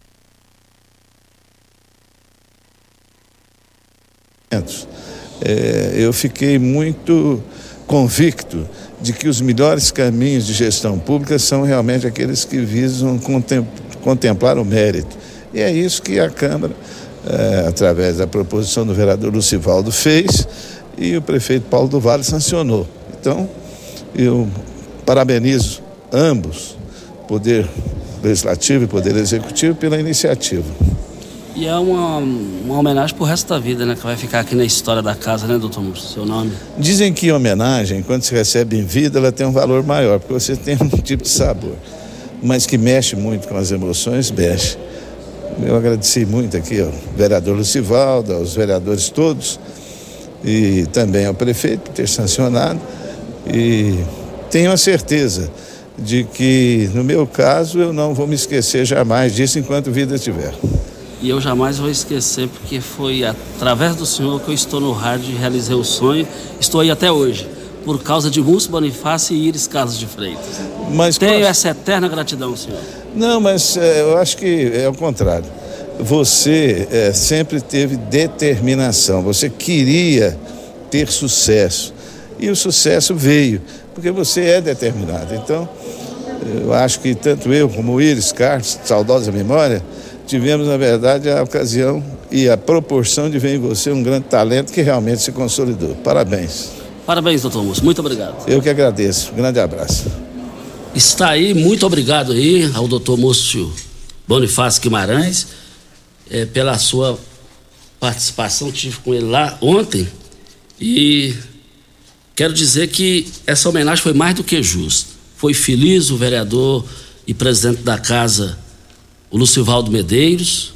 é, eu fiquei muito convicto de que os melhores caminhos de gestão pública são realmente aqueles que visam contemplar o mérito. E é isso que a Câmara, é, através da proposição do vereador Lucivaldo, fez e o prefeito Paulo do Vale sancionou. Então, eu parabenizo ambos, Poder Legislativo e Poder Executivo, pela iniciativa. E é uma, uma homenagem pro resto da vida, né? Que vai ficar aqui na história da casa, né, doutor? Seu nome? Dizem que homenagem, quando se recebe em vida, ela tem um valor maior, porque você tem um tipo de sabor. Mas que mexe muito com as emoções, mexe. Eu agradeci muito aqui ao vereador Lucivaldo, aos vereadores todos, e também ao prefeito por ter sancionado. E tenho a certeza de que, no meu caso, eu não vou me esquecer jamais disso enquanto vida tiver. E eu jamais vou esquecer, porque foi através do Senhor que eu estou no rádio e realizei o sonho. Estou aí até hoje, por causa de Múcio Bonifácio e Iris Carlos de Freitas. Mas Tenho essa eterna gratidão, Senhor. Não, mas é, eu acho que é o contrário. Você é, sempre teve determinação, você queria ter sucesso. E o sucesso veio, porque você é determinado. Então, eu acho que tanto eu como o Iris Carlos, saudosa memória, tivemos, na verdade, a ocasião e a proporção de ver em você um grande talento que realmente se consolidou. Parabéns. Parabéns, doutor Múcio. Muito obrigado. Eu que agradeço. Um grande abraço. Está aí, muito obrigado aí ao doutor Múcio Bonifácio Guimarães é, pela sua participação. Tive com ele lá ontem e quero dizer que essa homenagem foi mais do que justa. Foi feliz o vereador e presidente da casa o Lucivaldo Medeiros.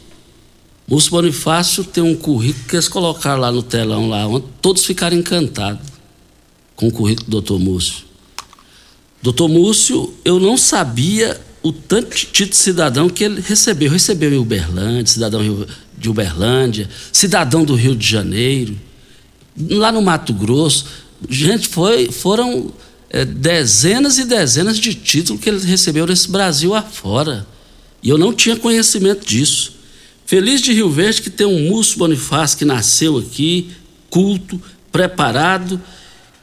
Múcio Bonifácio tem um currículo que eles colocaram lá no telão, lá, onde todos ficaram encantados com o currículo do doutor Múcio. Doutor Múcio, eu não sabia o tanto de título cidadão que ele recebeu. Recebeu em Uberlândia, cidadão de Uberlândia, cidadão do Rio de Janeiro, lá no Mato Grosso. Gente, foi, foram é, dezenas e dezenas de títulos que ele recebeu nesse Brasil afora. E eu não tinha conhecimento disso. Feliz de Rio Verde que tem um Múcio Bonifácio que nasceu aqui, culto, preparado.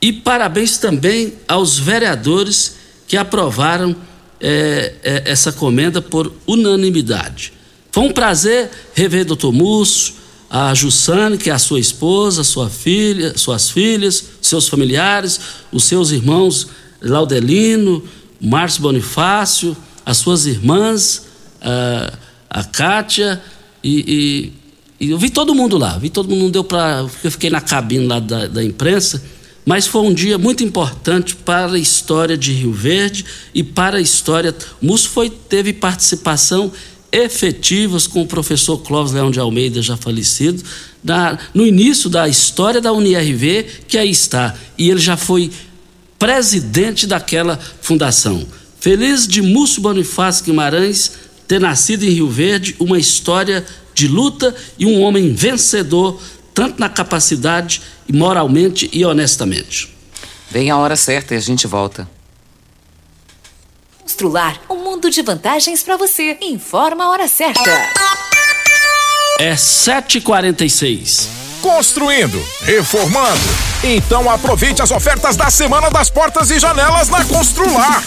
E parabéns também aos vereadores que aprovaram é, é, essa comenda por unanimidade. Foi um prazer rever doutor Múcio, a Jussane, que é a sua esposa, sua filha, suas filhas, seus familiares, os seus irmãos Laudelino, Márcio Bonifácio, as suas irmãs, a, a Kátia e, e, e, eu vi todo mundo lá, vi todo mundo, não deu para. Eu fiquei na cabine lá da, da imprensa, mas foi um dia muito importante para a história de Rio Verde e para a história. O Múcio foi, teve participação efetivas com o professor Clóvis Leão de Almeida, já falecido, na, no início da história da UNIRV, que aí está. E ele já foi presidente daquela fundação. Feliz de Múcio Bonifácio Guimarães ter nascido em Rio Verde, uma história de luta e um homem vencedor, tanto na capacidade, moralmente e honestamente. Vem a hora certa e a gente volta. Constrular um mundo de vantagens para você. Informa a hora certa. É 7h46. Construindo, reformando. Então aproveite as ofertas da Semana das Portas e Janelas na Constrular.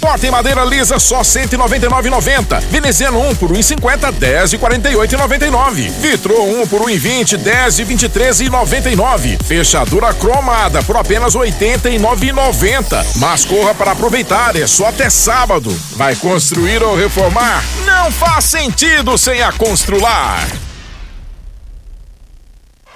Porta em madeira lisa só 199,90. Veneziano 1 por 1,50, 10 e 48,99. Vitro 1 por 1,20, 10 e 23,99. Fechadura cromada por apenas 89,90. Mas corra para aproveitar, é só até sábado. Vai construir ou reformar? Não faz sentido sem a Constrular.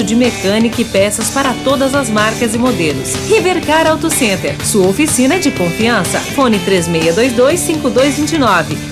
de mecânica e peças para todas as marcas e modelos. Rivercar Auto Center, sua oficina de confiança. Fone 3622-5229.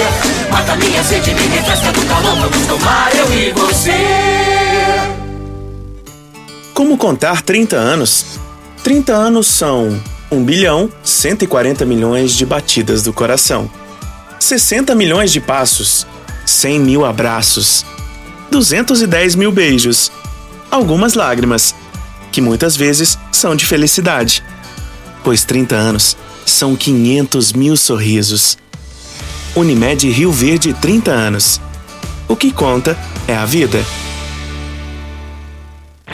Mata minha sede, me refresca do calor. Vamos tomar eu e você. Como contar 30 anos? 30 anos são 1 bilhão 140 milhões de batidas do coração, 60 milhões de passos, 100 mil abraços, 210 mil beijos, algumas lágrimas, que muitas vezes são de felicidade, pois 30 anos são 500 mil sorrisos. Unimed Rio Verde 30 anos. O que conta é a vida.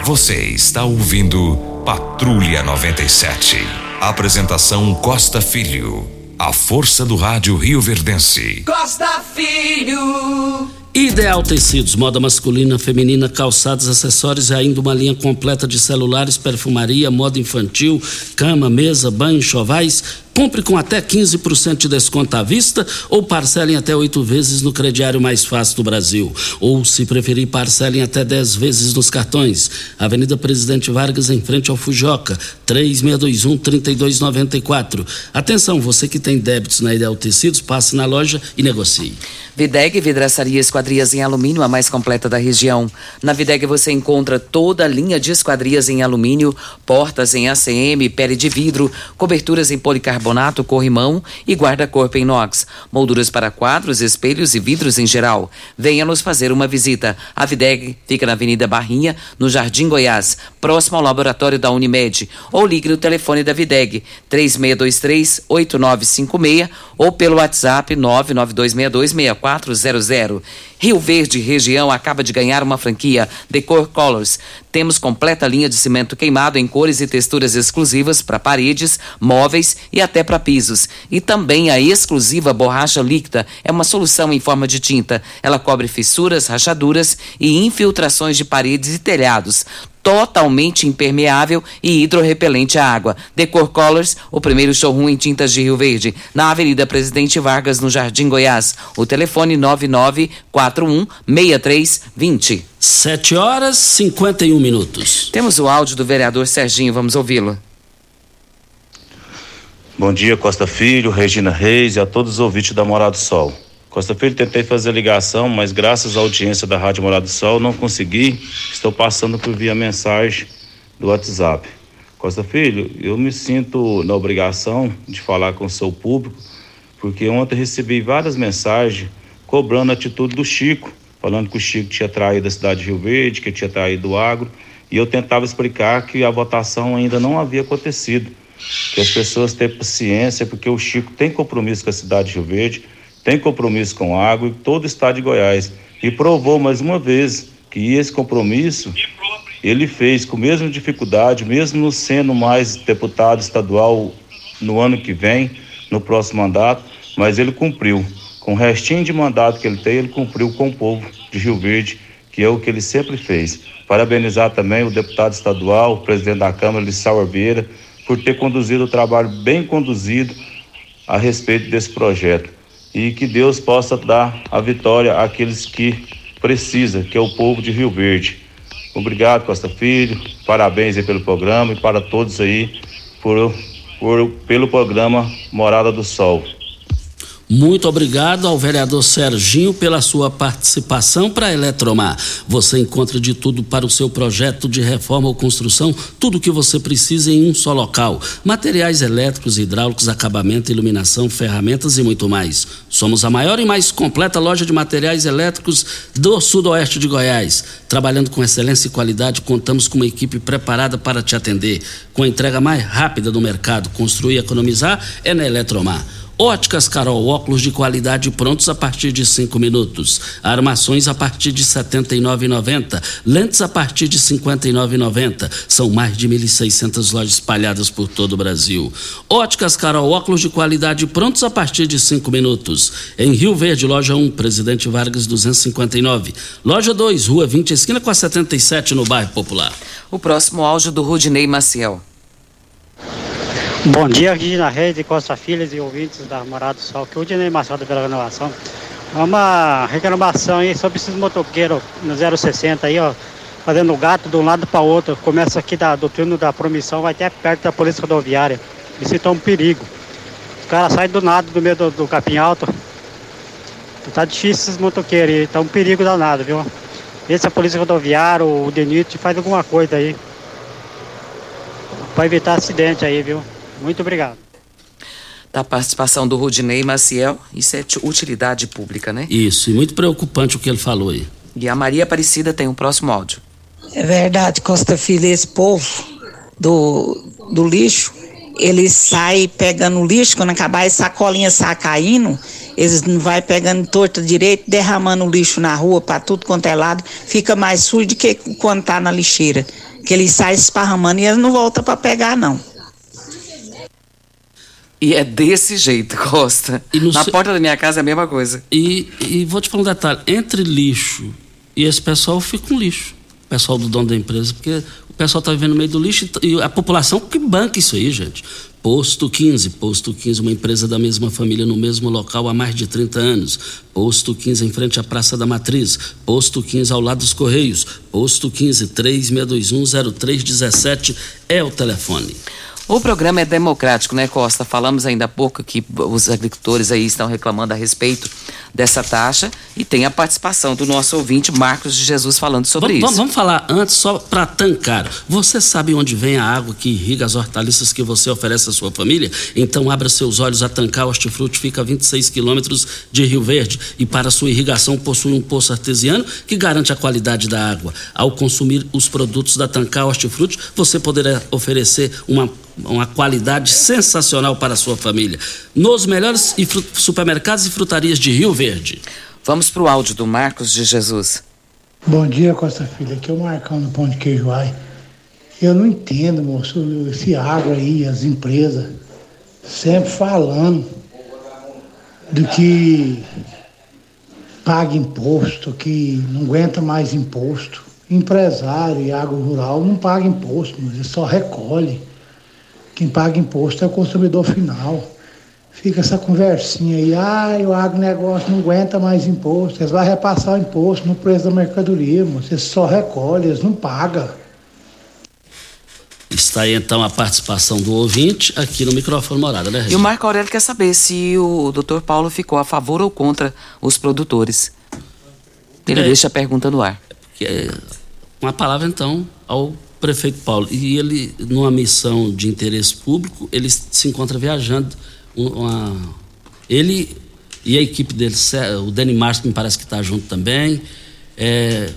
Você está ouvindo Patrulha 97. Apresentação Costa Filho. A força do rádio Rio Verdense. Costa Filho. Ideal Tecidos, moda masculina, feminina, calçados, acessórios e ainda uma linha completa de celulares, perfumaria, moda infantil, cama, mesa, banho, chovais. Compre com até 15% de desconto à vista ou parcelem até oito vezes no crediário mais fácil do Brasil. Ou, se preferir, parcelem até 10 vezes nos cartões. Avenida Presidente Vargas, em frente ao Fujoca, 3621-3294. Atenção, você que tem débitos na Ideal Tecidos, passe na loja e negocie. Videg Vidraçaria Esquadrias em Alumínio, a mais completa da região. Na Videg você encontra toda a linha de esquadrias em alumínio, portas em ACM, pele de vidro, coberturas em policarbonato, corrimão e guarda-corpo inox, molduras para quadros, espelhos e vidros em geral. Venha nos fazer uma visita. A Videg fica na Avenida Barrinha, no Jardim Goiás, próximo ao laboratório da Unimed. Ou ligue no telefone da Videg, 3623-8956 ou pelo WhatsApp 992626400. Rio Verde Região acaba de ganhar uma franquia Decor Colors. Temos completa linha de cimento queimado em cores e texturas exclusivas para paredes, móveis e até para pisos. E também a exclusiva borracha líquida é uma solução em forma de tinta. Ela cobre fissuras, rachaduras e infiltrações de paredes e telhados totalmente impermeável e hidrorrepelente à água. Decor Colors, o primeiro showroom em tintas de Rio Verde, na Avenida Presidente Vargas, no Jardim Goiás. O telefone 9941 6320. 7 horas 51 minutos. Temos o áudio do vereador Serginho, vamos ouvi-lo. Bom dia, Costa Filho, Regina Reis e a todos os ouvintes da Morada do Sol. Costa Filho, tentei fazer ligação, mas graças à audiência da Rádio Morada do Sol não consegui. Estou passando por via mensagem do WhatsApp. Costa Filho, eu me sinto na obrigação de falar com o seu público, porque ontem recebi várias mensagens cobrando a atitude do Chico, falando que o Chico tinha traído a cidade de Rio Verde, que tinha traído o agro, e eu tentava explicar que a votação ainda não havia acontecido, que as pessoas têm paciência, porque o Chico tem compromisso com a cidade de Rio Verde, tem compromisso com a água e todo o estado de Goiás. E provou mais uma vez que esse compromisso ele fez com a mesma dificuldade, mesmo sendo mais deputado estadual no ano que vem, no próximo mandato, mas ele cumpriu. Com o restinho de mandato que ele tem, ele cumpriu com o povo de Rio Verde, que é o que ele sempre fez. Parabenizar também o deputado estadual, o presidente da Câmara, Lissau Arbeira, por ter conduzido o trabalho bem conduzido a respeito desse projeto e que Deus possa dar a vitória àqueles que precisa, que é o povo de Rio Verde. Obrigado, Costa Filho. Parabéns aí pelo programa e para todos aí por, por pelo programa Morada do Sol. Muito obrigado ao vereador Serginho pela sua participação para a Eletromar. Você encontra de tudo para o seu projeto de reforma ou construção, tudo o que você precisa em um só local: materiais elétricos, hidráulicos, acabamento, iluminação, ferramentas e muito mais. Somos a maior e mais completa loja de materiais elétricos do sudoeste de Goiás. Trabalhando com excelência e qualidade, contamos com uma equipe preparada para te atender. Com a entrega mais rápida do mercado, construir e economizar é na Eletromar. Óticas Carol, óculos de qualidade prontos a partir de cinco minutos. Armações a partir de R$ 79,90. Lentes a partir de R$ 59,90. São mais de 1.600 lojas espalhadas por todo o Brasil. Óticas Carol, óculos de qualidade prontos a partir de cinco minutos. Em Rio Verde, loja 1, Presidente Vargas 259. Loja 2, Rua 20, esquina com a 77, no bairro Popular. O próximo áudio do Rudinei Maciel. Bom dia, Regina Reis, Costa Filhas e ouvintes da Morada do Sol, que o Dinei Machado pela renovação. É uma reclamação aí sobre esses motoqueiros no 060 aí, ó, fazendo gato de um lado para outro. Começa aqui da, do turno da promissão, vai até perto da polícia rodoviária. Isso então é um perigo. Os caras saem do nada do meio do, do capim alto. Tá difícil esses motoqueiros aí, tá um perigo danado, viu? Vê se a polícia rodoviária, o DENIT faz alguma coisa aí. Pra evitar acidente aí, viu? Muito obrigado. Da participação do Rudinei Maciel, isso é utilidade pública, né? Isso, e muito preocupante o que ele falou aí. E a Maria Aparecida tem um próximo áudio. É verdade, Costa Filho, esse povo do, do lixo, eles saem pegando lixo, quando acabar as sacolinhas sai caindo, eles não vai pegando torta direito, derramando lixo na rua para tudo quanto é lado, fica mais sujo do que quando tá na lixeira. Que eles saem esparramando e eles não voltam para pegar, não. E é desse jeito, Costa. Na se... porta da minha casa é a mesma coisa. E, e vou te falar um detalhe: entre lixo e esse pessoal fica um lixo. O pessoal do dono da empresa, porque o pessoal está vivendo no meio do lixo e a população que banca isso aí, gente. Posto 15, Posto 15, uma empresa da mesma família no mesmo local há mais de 30 anos. Posto 15 em frente à Praça da Matriz. Posto 15 ao lado dos Correios. Posto 15 3621 0317 é o telefone. O programa é democrático, né, Costa? Falamos ainda há pouco que os agricultores aí estão reclamando a respeito dessa taxa e tem a participação do nosso ouvinte Marcos de Jesus falando sobre vamos, isso. Vamos falar antes só para tancar. Você sabe onde vem a água que irriga as hortaliças que você oferece à sua família? Então abra seus olhos a tancar. O Hortifruti fica a 26 quilômetros de Rio Verde e para sua irrigação possui um poço artesiano que garante a qualidade da água. Ao consumir os produtos da Tancar Hortifruti, você poderá oferecer uma uma qualidade sensacional para a sua família. Nos melhores supermercados e frutarias de Rio Verde. Vamos para o áudio do Marcos de Jesus. Bom dia, Costa Filha. Aqui é o Marcão do Pão de Queijoai. Eu não entendo, moço, esse agro aí, as empresas, sempre falando do que paga imposto, que não aguenta mais imposto. Empresário e agro rural não paga imposto, mas ele só recolhe. Quem paga imposto é o consumidor final. Fica essa conversinha aí, ah, o agronegócio não aguenta mais imposto, eles vão repassar o imposto no preço da mercadoria, eles só recolhem, eles não pagam. Está aí então a participação do ouvinte aqui no microfone morada, né, E o Marco Aurélio quer saber se o doutor Paulo ficou a favor ou contra os produtores. Ele É. deixa a pergunta no ar. Que é uma palavra então ao prefeito Paulo. E ele, numa missão de interesse público, ele se encontra viajando. Um- Uma, ele e a equipe dele, o Dani Márcio, que me parece que está junto também. É,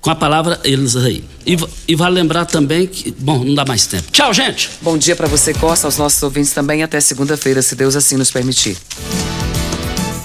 com a palavra, eles aí. E, e vale lembrar também que. Bom, não dá mais tempo. Tchau, gente! Bom dia para você, Costa, aos nossos ouvintes também. Até segunda-feira, se Deus assim nos permitir.